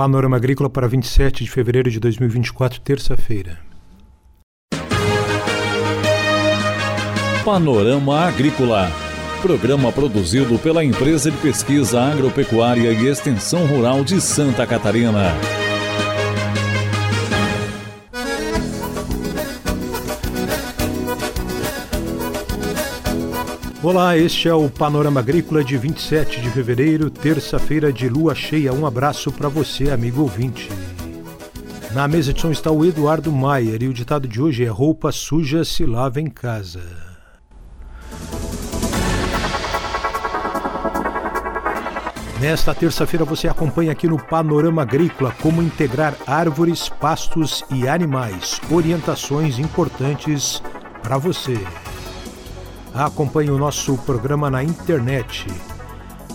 Panorama Agrícola para 27 de fevereiro de 2024, terça-feira. Panorama Agrícola. Programa produzido pela Empresa de Pesquisa Agropecuária e Extensão Rural de Santa Catarina. Olá, este é o Panorama Agrícola de 27 de fevereiro, terça-feira de lua cheia. Um abraço para você, amigo ouvinte. Na mesa de som está o Eduardo Maier e o ditado de hoje é: roupa suja se lava em casa. Nesta terça-feira você acompanha aqui no Panorama Agrícola como integrar árvores, pastos e animais. Orientações importantes para você. Acompanhe o nosso programa na internet,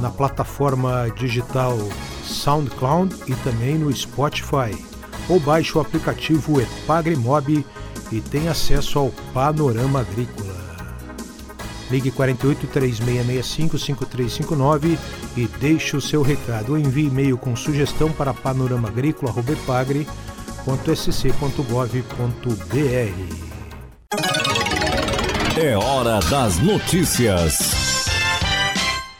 na plataforma digital SoundCloud e também no Spotify. Ou baixe o aplicativo Epagremob e tenha acesso ao Panorama Agrícola. Ligue 48 3665 5359 e deixe o seu recado. Ou envie e-mail com sugestão para panoramaagrícola.epagre.sc.gov.br. É hora das notícias.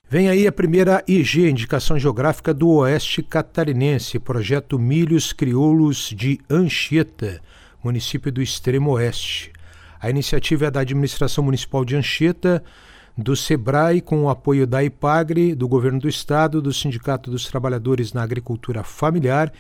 Vem aí a primeira IG, Indicação Geográfica do Oeste Catarinense, projeto Milhos Crioulos de Anchieta, município do Extremo Oeste. A iniciativa é da Administração Municipal de Anchieta, do SEBRAE, com o apoio da IPAGRE, do Governo do Estado, do Sindicato dos Trabalhadores na Agricultura Familiar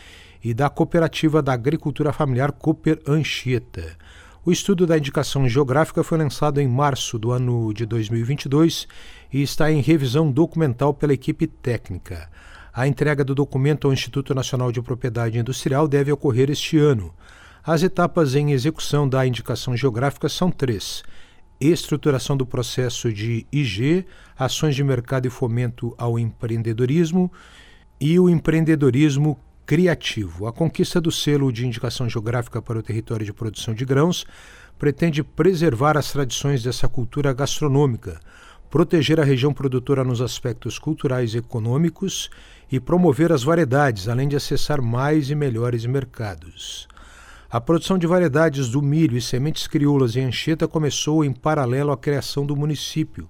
e da Cooperativa da Agricultura Familiar Cooper Anchieta. O estudo da indicação geográfica foi lançado em março do ano de 2022 e está em revisão documental pela equipe técnica. A entrega do documento ao Instituto Nacional de Propriedade Industrial deve ocorrer este ano. As etapas em execução da indicação geográfica são três: estruturação do processo de IG, ações de mercado e fomento ao empreendedorismo e o empreendedorismo criativo. A conquista do selo de indicação geográfica para o território de produção de grãos pretende preservar as tradições dessa cultura gastronômica, proteger a região produtora nos aspectos culturais e econômicos e promover as variedades, além de acessar mais e melhores mercados. A produção de variedades do milho e sementes crioulas em Anchieta começou em paralelo à criação do município,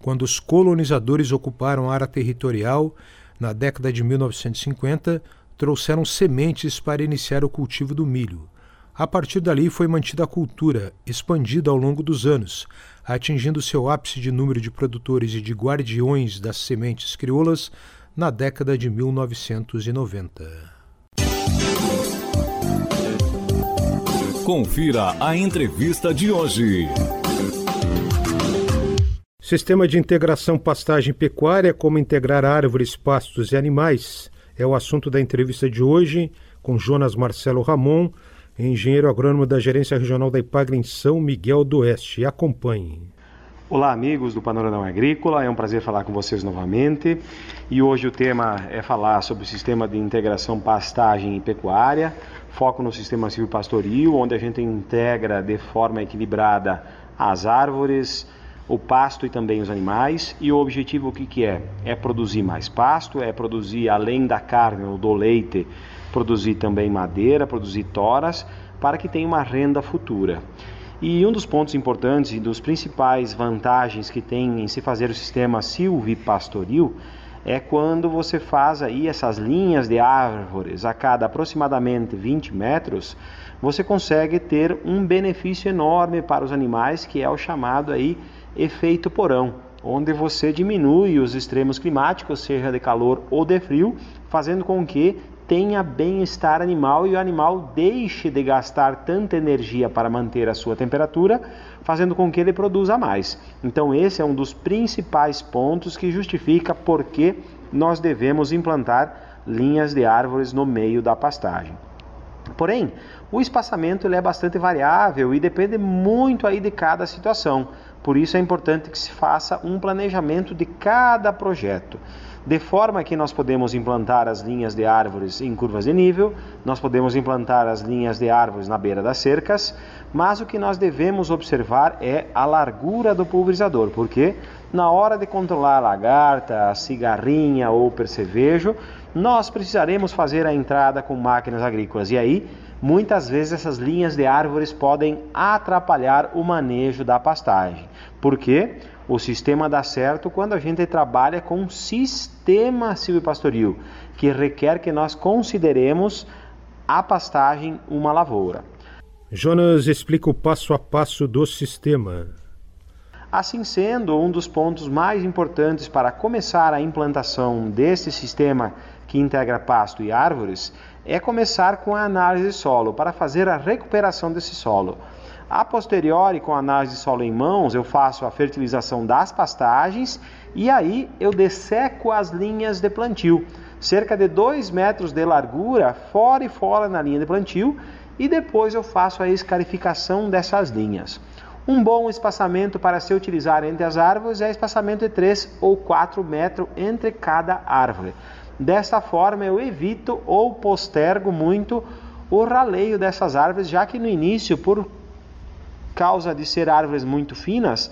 quando os colonizadores ocuparam a área territorial na década de 1950 trouxeram sementes para iniciar o cultivo do milho. A partir dali foi mantida a cultura, expandida ao longo dos anos, atingindo seu ápice de número de produtores e de guardiões das sementes crioulas na década de 1990. Confira a entrevista de hoje. Sistema de integração pastagem pecuária, como integrar árvores, pastos e animais, é o assunto da entrevista de hoje com Jonas Marcelo Ramon, engenheiro agrônomo da Gerência Regional da Ipagre em São Miguel do Oeste. Acompanhe. Olá, amigos do Panorama Agrícola, é um prazer falar com vocês novamente. E hoje o tema é falar sobre o sistema de integração pastagem e pecuária, foco no sistema silvopastoril, onde a gente integra de forma equilibrada as árvores, o pasto e também os animais. E o objetivo o que, que é? É produzir mais pasto, é produzir além da carne ou do leite, produzir também madeira, produzir toras, para que tenha uma renda futura. E um dos pontos importantes e dos principais vantagens que tem em se fazer o sistema silvipastoril é quando você faz aí essas linhas de árvores a cada aproximadamente 20 metros, você consegue ter um benefício enorme para os animais, que é o chamado aí efeito porão, onde você diminui os extremos climáticos, seja de calor ou de frio, fazendo com que tenha bem-estar animal e o animal deixe de gastar tanta energia para manter a sua temperatura, fazendo com que ele produza mais. Então esse é um dos principais pontos que justifica por que nós devemos implantar linhas de árvores no meio da pastagem. Porém, o espaçamento ele é bastante variável e depende muito aí de cada situação. Por isso é importante que se faça um planejamento de cada projeto, de forma que nós podemos implantar as linhas de árvores em curvas de nível, nós podemos implantar as linhas de árvores na beira das cercas, mas o que nós devemos observar é a largura do pulverizador, porque na hora de controlar a lagarta, a cigarrinha ou percevejo, nós precisaremos fazer a entrada com máquinas agrícolas. E aí, muitas vezes essas linhas de árvores podem atrapalhar o manejo da pastagem. Por quê? O sistema dá certo quando a gente trabalha com um sistema silvopastoril, que requer que nós consideremos a pastagem uma lavoura. Jonas explica o passo a passo do sistema. Assim sendo, um dos pontos mais importantes para começar a implantação deste sistema que integra pasto e árvores é começar com a análise de solo, para fazer a recuperação desse solo. A posteriori, com a análise de solo em mãos, eu faço a fertilização das pastagens e aí eu desseco as linhas de plantio, cerca de 2 metros de largura, fora e fora na linha de plantio, e depois eu faço a escarificação dessas linhas. Um bom espaçamento para se utilizar entre as árvores é espaçamento de 3 ou 4 metros entre cada árvore. Desta forma, eu evito ou postergo muito o raleio dessas árvores, já que no início, por causa de ser árvores muito finas,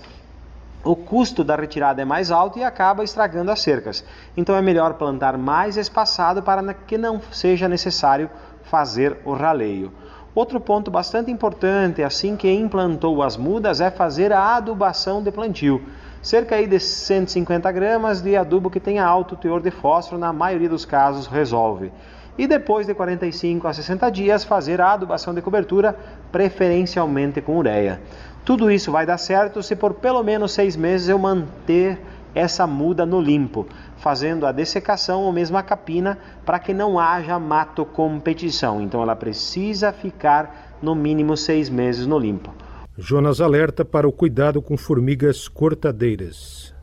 o custo da retirada é mais alto e acaba estragando as cercas. Então é melhor plantar mais espaçado para que não seja necessário fazer o raleio. Outro ponto bastante importante, assim que implantou as mudas, é fazer a adubação de plantio. Cerca de 150 gramas de adubo que tenha alto teor de fósforo, na maioria dos casos, resolve. E depois de 45 a 60 dias, fazer a adubação de cobertura, preferencialmente com ureia. Tudo isso vai dar certo se por pelo menos seis meses eu manter essa muda no limpo, fazendo a dessecação ou mesmo a capina para que não haja mato competição. Então ela precisa ficar no mínimo seis meses no limpo. Jonas alerta para o cuidado com formigas cortadeiras.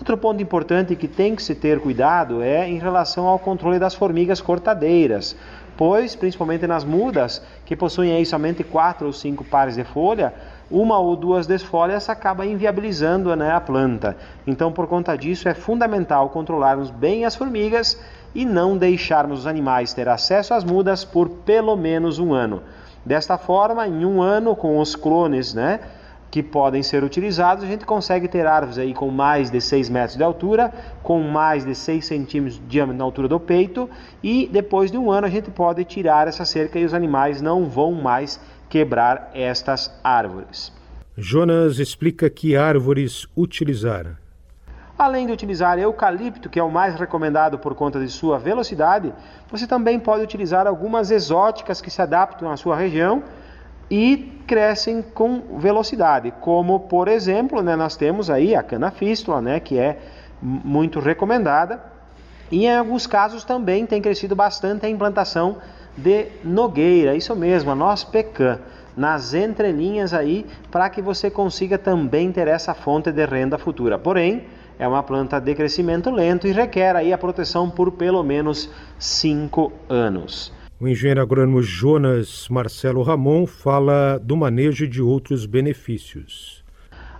Outro ponto importante que tem que se ter cuidado é em relação ao controle das formigas cortadeiras, pois, principalmente nas mudas, que possuem aí somente quatro ou cinco pares de folha, uma ou duas desfolhas acaba inviabilizando né, a planta. Então, por conta disso, é fundamental controlarmos bem as formigas e não deixarmos os animais ter acesso às mudas por pelo menos um ano. Desta forma, em um ano, com os clones né, que podem ser utilizados, a gente consegue ter árvores aí com mais de 6 metros de altura, com mais de 6 centímetros de diâmetro na altura do peito, e depois de um ano a gente pode tirar essa cerca e os animais não vão mais quebrar estas árvores. Jonas explica que árvores utilizar. Além de utilizar eucalipto, que é o mais recomendado por conta de sua velocidade, você também pode utilizar algumas exóticas que se adaptam à sua região e crescem com velocidade, como por exemplo, né, nós temos aí a cana fístula, né, que é muito recomendada, e em alguns casos também tem crescido bastante a implantação de Nogueira, isso mesmo, a nós pecan, nas entrelinhas aí, para que você consiga também ter essa fonte de renda futura. Porém, é uma planta de crescimento lento e requer aí a proteção por pelo menos 5 anos. O engenheiro agrônomo Jonas Marcelo Ramon fala do manejo de outros benefícios.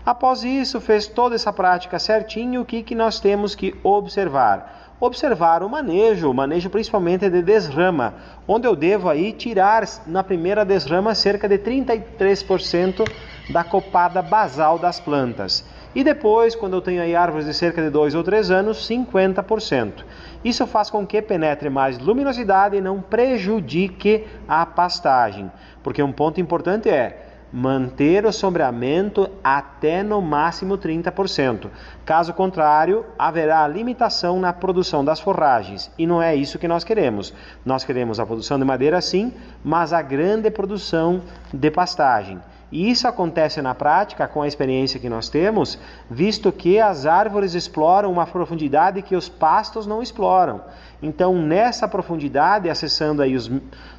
Após isso, fez toda essa prática certinho, o que, que nós temos que observar? observar o manejo, o manejo principalmente de desrama, onde eu devo aí tirar na primeira desrama cerca de 33% da copada basal das plantas. E depois, quando eu tenho aí árvores de cerca de 2 ou 3 anos, 50%. Isso faz com que penetre mais luminosidade e não prejudique a pastagem. Porque um ponto importante é manter o sombreamento até no máximo 30%. Caso contrário, haverá limitação na produção das forragens e não é isso que nós queremos. Nós queremos a produção de madeira sim, mas a grande produção de pastagem. E isso acontece na prática com a experiência que nós temos, visto que as árvores exploram uma profundidade que os pastos não exploram. Então, nessa profundidade, acessando aí os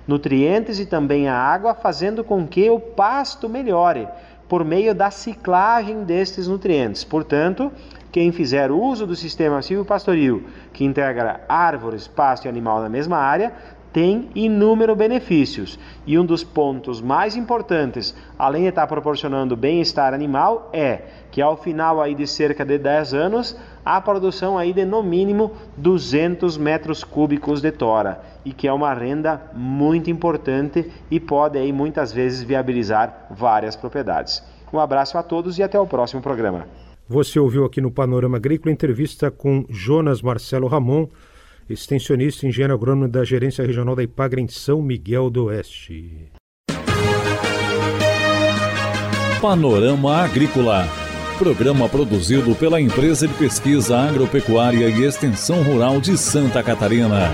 nutrientes e também a água, fazendo com que o pasto melhore por meio da ciclagem destes nutrientes. Portanto, quem fizer uso do sistema silvopastoril, que integra árvores, pasto e animal na mesma área, tem inúmeros benefícios. E um dos pontos mais importantes, além de estar proporcionando bem-estar animal, é que ao final aí de cerca de 10 anos, a produção aí de no mínimo 200 metros cúbicos de tora, e que é uma renda muito importante e pode aí muitas vezes viabilizar várias propriedades. Um abraço a todos e até o próximo programa. Você ouviu aqui no Panorama Agrícola entrevista com Jonas Marcelo Ramon, extensionista e engenheiro agrônomo da Gerência Regional da Ipagra em São Miguel do Oeste. Panorama Agrícola. Programa produzido pela Empresa de Pesquisa Agropecuária e Extensão Rural de Santa Catarina.